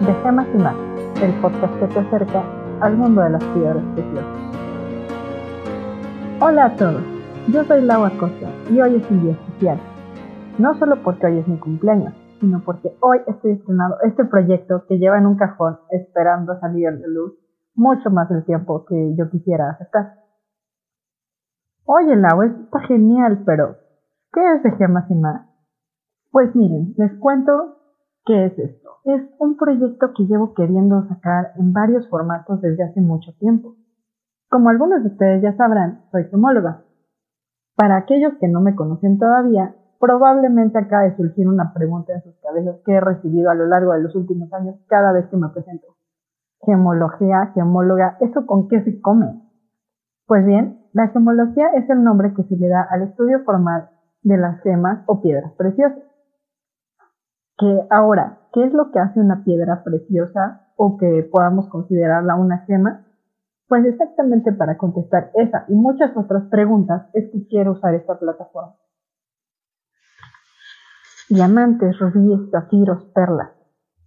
de Gemas y Más, el podcast que te acerca al mundo de las piedras preciosas. Hola a todos, yo soy Laura Costa y hoy es un día especial. No solo porque hoy es mi cumpleaños, sino porque hoy estoy estrenando este proyecto que lleva en un cajón esperando salir de luz mucho más del tiempo que yo quisiera aceptar. Oye, Lau, está genial, pero ¿qué es de Gemas y Más? Pues miren, les cuento qué es esto. Es un proyecto que llevo queriendo sacar en varios formatos desde hace mucho tiempo. Como algunos de ustedes ya sabrán, soy gemóloga. Para aquellos que no me conocen todavía, probablemente acaba de surgir una pregunta en sus cabezas que he recibido a lo largo de los últimos años cada vez que me presento. Gemología, gemóloga, ¿eso con qué se come? Pues bien, la gemología es el nombre que se le da al estudio formal de las gemas o piedras preciosas. Que ahora, ¿qué es lo que hace una piedra preciosa o que podamos considerarla una gema? Pues exactamente para contestar esa y muchas otras preguntas es que quiero usar esta plataforma. Diamantes, rubíes, zafiros, perlas.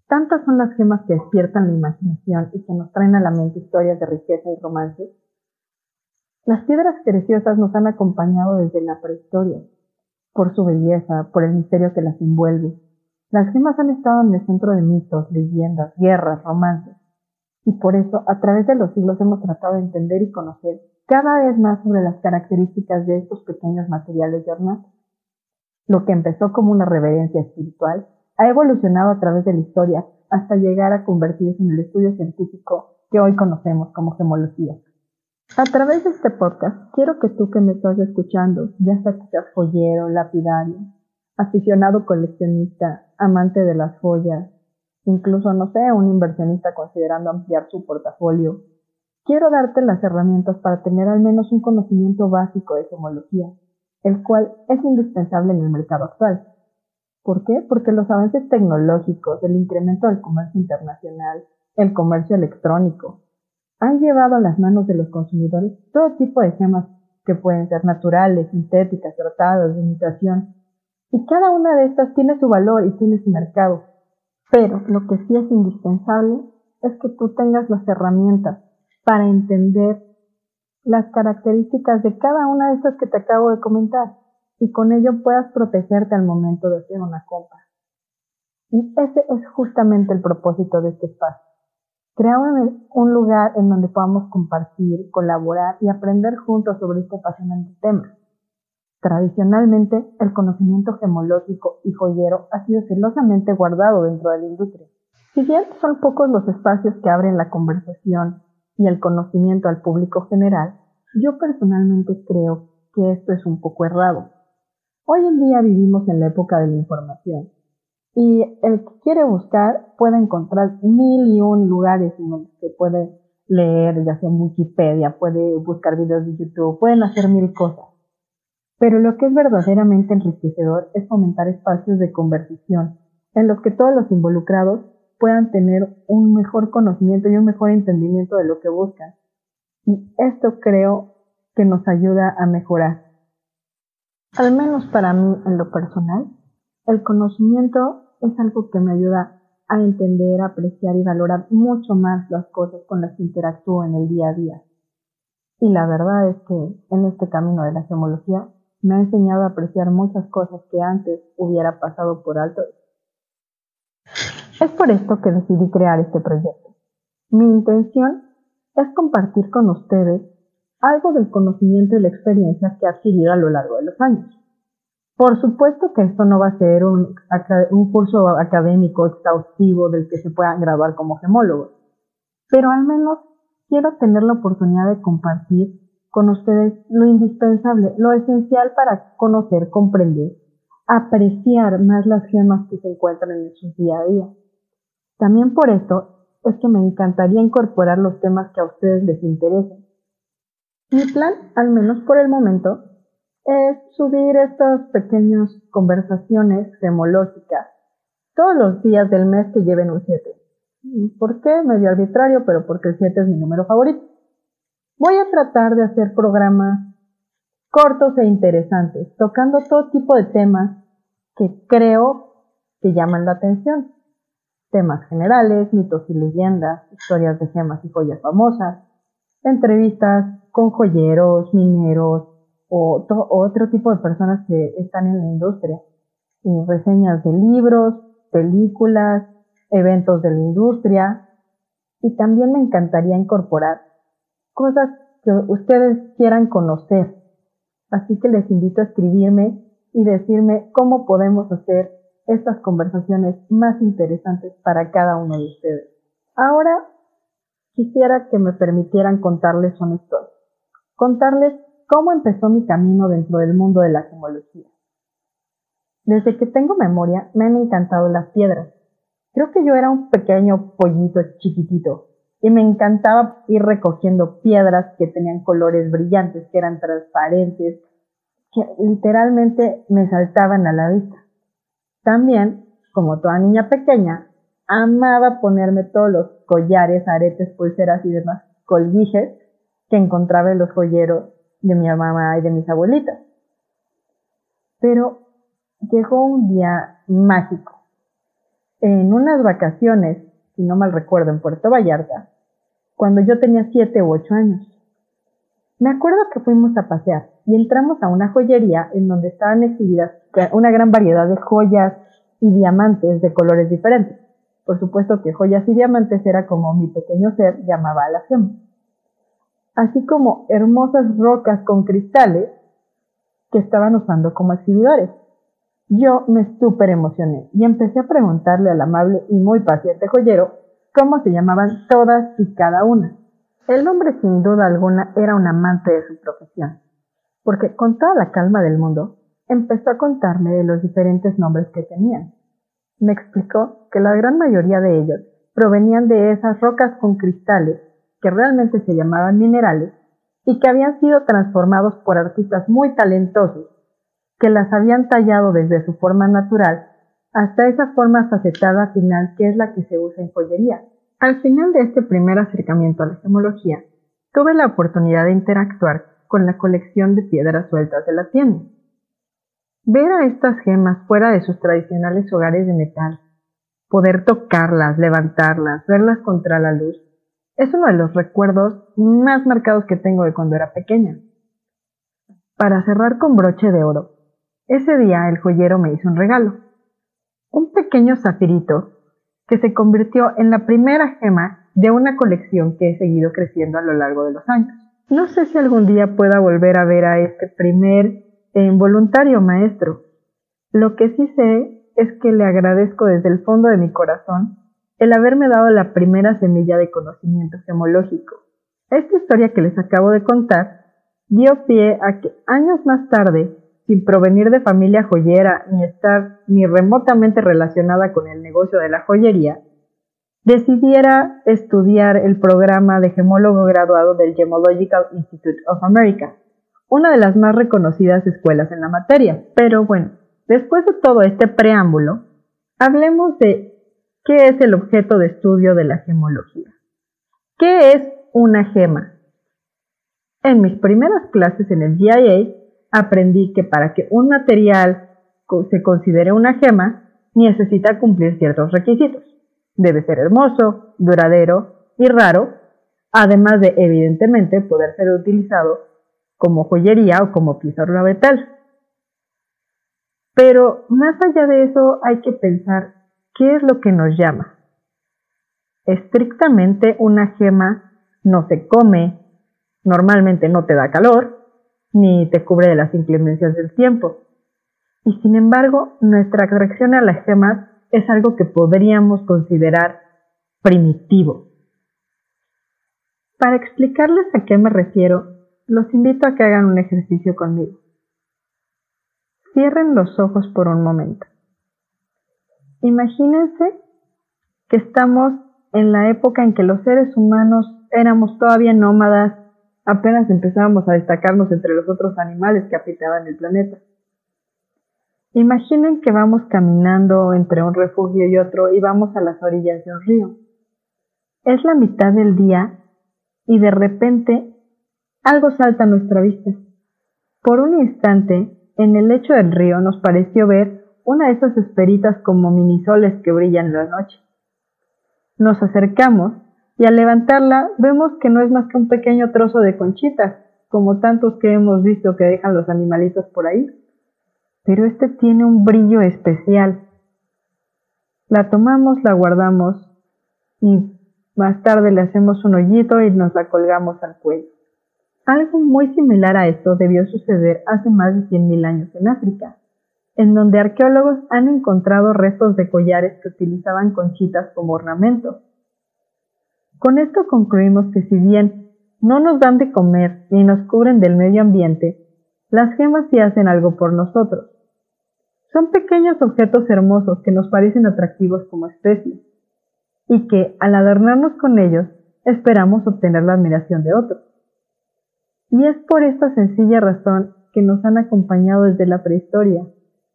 Tantas son las gemas que despiertan la imaginación y que nos traen a la mente historias de riqueza y romance. Las piedras preciosas nos han acompañado desde la prehistoria, por su belleza, por el misterio que las envuelve, las gemas han estado en el centro de mitos, leyendas, guerras, romances, y por eso a través de los siglos hemos tratado de entender y conocer cada vez más sobre las características de estos pequeños materiales de ornato. Lo que empezó como una reverencia espiritual ha evolucionado a través de la historia hasta llegar a convertirse en el estudio científico que hoy conocemos como gemología. A través de este podcast, quiero que tú que me estás escuchando, ya sea que seas joyero, lapidario, aficionado coleccionista, amante de las joyas, incluso, no sé, un inversionista considerando ampliar su portafolio, quiero darte las herramientas para tener al menos un conocimiento básico de gemología, el cual es indispensable en el mercado actual. ¿Por qué? Porque los avances tecnológicos, el incremento del comercio internacional, el comercio electrónico, han llevado a las manos de los consumidores todo tipo de gemas que pueden ser naturales, sintéticas, tratadas, de imitación, y cada una de estas tiene su valor y tiene su mercado. Pero lo que sí es indispensable es que tú tengas las herramientas para entender las características de cada una de estas que te acabo de comentar y con ello puedas protegerte al momento de hacer una compra. Y ese es justamente el propósito de este espacio. Crear un lugar en donde podamos compartir, colaborar y aprender juntos sobre este apasionante tema. Tradicionalmente, el conocimiento gemológico y joyero ha sido celosamente guardado dentro de la industria. Si bien son pocos los espacios que abren la conversación y el conocimiento al público general, yo personalmente creo que esto es un poco errado. Hoy en día vivimos en la época de la información y el que quiere buscar puede encontrar mil y un lugares en los que puede leer, ya sea en Wikipedia, puede buscar videos de YouTube, pueden hacer mil cosas. Pero lo que es verdaderamente enriquecedor es fomentar espacios de conversación en los que todos los involucrados puedan tener un mejor conocimiento y un mejor entendimiento de lo que buscan. Y esto creo que nos ayuda a mejorar. Al menos para mí en lo personal, el conocimiento es algo que me ayuda a entender, apreciar y valorar mucho más las cosas con las que interactúo en el día a día. Y la verdad es que en este camino de la gemología me ha enseñado a apreciar muchas cosas que antes hubiera pasado por alto. Es por esto que decidí crear este proyecto. Mi intención es compartir con ustedes algo del conocimiento y la experiencia que he adquirido a lo largo de los años. Por supuesto que esto no va a ser un, curso académico exhaustivo del que se pueda graduar como gemólogo, pero al menos quiero tener la oportunidad de compartir con ustedes lo indispensable, lo esencial para conocer, comprender, apreciar más las gemas que se encuentran en su día a día. También por esto es que me encantaría incorporar los temas que a ustedes les interesen. Mi plan, al menos por el momento, es subir estas pequeñas conversaciones gemológicas todos los días del mes que lleven un 7. ¿Por qué? Medio arbitrario, pero porque el 7 es mi número favorito. Voy a tratar de hacer programas cortos e interesantes, tocando todo tipo de temas que creo que llaman la atención. temas generales, mitos y leyendas, historias de gemas y joyas famosas, entrevistas con joyeros, mineros o otro tipo de personas que están en la industria, reseñas de libros, películas, eventos de la industria y también me encantaría incorporar cosas que ustedes quieran conocer. Así que les invito a escribirme y decirme cómo podemos hacer estas conversaciones más interesantes para cada uno de ustedes. Ahora quisiera que me permitieran contarles una historia. Contarles cómo empezó mi camino dentro del mundo de la gemología. Desde que tengo memoria me han encantado las piedras. Creo que yo era un pequeño pollito chiquitito y me encantaba ir recogiendo piedras que tenían colores brillantes, que eran transparentes, que literalmente me saltaban a la vista. También, como toda niña pequeña, amaba ponerme todos los collares, aretes, pulseras y demás colguijes que encontraba en los joyeros de mi mamá y de mis abuelitas. Pero llegó un día mágico. En unas vacaciones, si no mal recuerdo, en Puerto Vallarta, cuando yo tenía siete u ocho años. Me acuerdo que fuimos a pasear y entramos a una joyería en donde estaban exhibidas una gran variedad de joyas y diamantes de colores diferentes. Por supuesto que joyas y diamantes era como mi pequeño ser llamaba a la gema. Así como hermosas rocas con cristales que estaban usando como exhibidores. Yo me súper emocioné y empecé a preguntarle al amable y muy paciente joyero cómo se llamaban todas y cada una. El hombre sin duda alguna era un amante de su profesión, porque con toda la calma del mundo empezó a contarme de los diferentes nombres que tenían. Me explicó que la gran mayoría de ellos provenían de esas rocas con cristales que realmente se llamaban minerales y que habían sido transformados por artistas muy talentosos que las habían tallado desde su forma natural hasta esa forma facetada final que es la que se usa en joyería. Al final de este primer acercamiento a la gemología, tuve la oportunidad de interactuar con la colección de piedras sueltas de la tienda. Ver a estas gemas fuera de sus tradicionales hogares de metal, poder tocarlas, levantarlas, verlas contra la luz, es uno de los recuerdos más marcados que tengo de cuando era pequeña. Para cerrar con broche de oro, ese día el joyero me hizo un regalo. Un pequeño zafirito que se convirtió en la primera gema de una colección que he seguido creciendo a lo largo de los años. No sé si algún día pueda volver a ver a este primer e involuntario maestro. Lo que sí sé es que le agradezco desde el fondo de mi corazón el haberme dado la primera semilla de conocimiento gemológico. Esta historia que les acabo de contar dio pie a que años más tarde sin provenir de familia joyera ni estar ni remotamente relacionada con el negocio de la joyería, decidiera estudiar el programa de gemólogo graduado del Gemological Institute of America, una de las más reconocidas escuelas en la materia. Pero bueno, después de todo este preámbulo, hablemos de qué es el objeto de estudio de la gemología. ¿Qué es una gema? En mis primeras clases en el GIA aprendí que para que un material se considere una gema, necesita cumplir ciertos requisitos. Debe ser hermoso, duradero y raro, además de, evidentemente, poder ser utilizado como joyería o como pieza ornamental. Pero más allá de eso hay que pensar qué es lo que nos llama. Estrictamente una gema no se come, normalmente no te da calor, ni te cubre de las inclemencias del tiempo. Y sin embargo, nuestra reacción a las gemas es algo que podríamos considerar primitivo. Para explicarles a qué me refiero, los invito a que hagan un ejercicio conmigo. Cierren los ojos por un momento. Imagínense que estamos en la época en que los seres humanos éramos todavía nómadas apenas empezábamos a destacarnos entre los otros animales que habitaban el planeta. Imaginen que vamos caminando entre un refugio y otro y vamos a las orillas de un río. Es la mitad del día y de repente algo salta a nuestra vista. Por un instante, en el lecho del río nos pareció ver una de esas esperitas como minisoles que brillan en la noche. Nos acercamos y al levantarla vemos que no es más que un pequeño trozo de conchita, como tantos que hemos visto que dejan los animalitos por ahí. Pero este tiene un brillo especial. La tomamos, la guardamos y más tarde le hacemos un hoyito y nos la colgamos al cuello. Algo muy similar a esto debió suceder hace más de 100.000 años en África, en donde arqueólogos han encontrado restos de collares que utilizaban conchitas como ornamento. Con esto concluimos que si bien no nos dan de comer ni nos cubren del medio ambiente, las gemas sí hacen algo por nosotros. Son pequeños objetos hermosos que nos parecen atractivos como especie, y que, al adornarnos con ellos, esperamos obtener la admiración de otros. Y es por esta sencilla razón que nos han acompañado desde la prehistoria,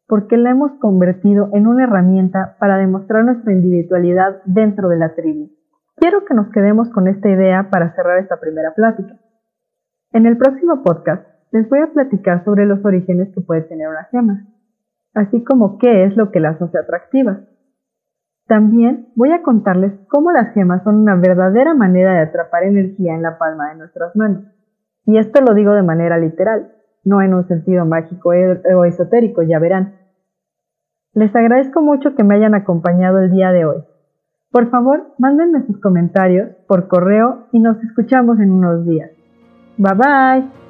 porque la hemos convertido en una herramienta para demostrar nuestra individualidad dentro de la tribu. Quiero que nos quedemos con esta idea para cerrar esta primera plática. En el próximo podcast les voy a platicar sobre los orígenes que puede tener una gema, así como qué es lo que las hace atractivas. También voy a contarles cómo las gemas son una verdadera manera de atrapar energía en la palma de nuestras manos. Y esto lo digo de manera literal, no en un sentido mágico e-, o esotérico, ya verán. Les agradezco mucho que me hayan acompañado el día de hoy. Por favor, mándenme sus comentarios por correo y nos escuchamos en unos días. Bye bye.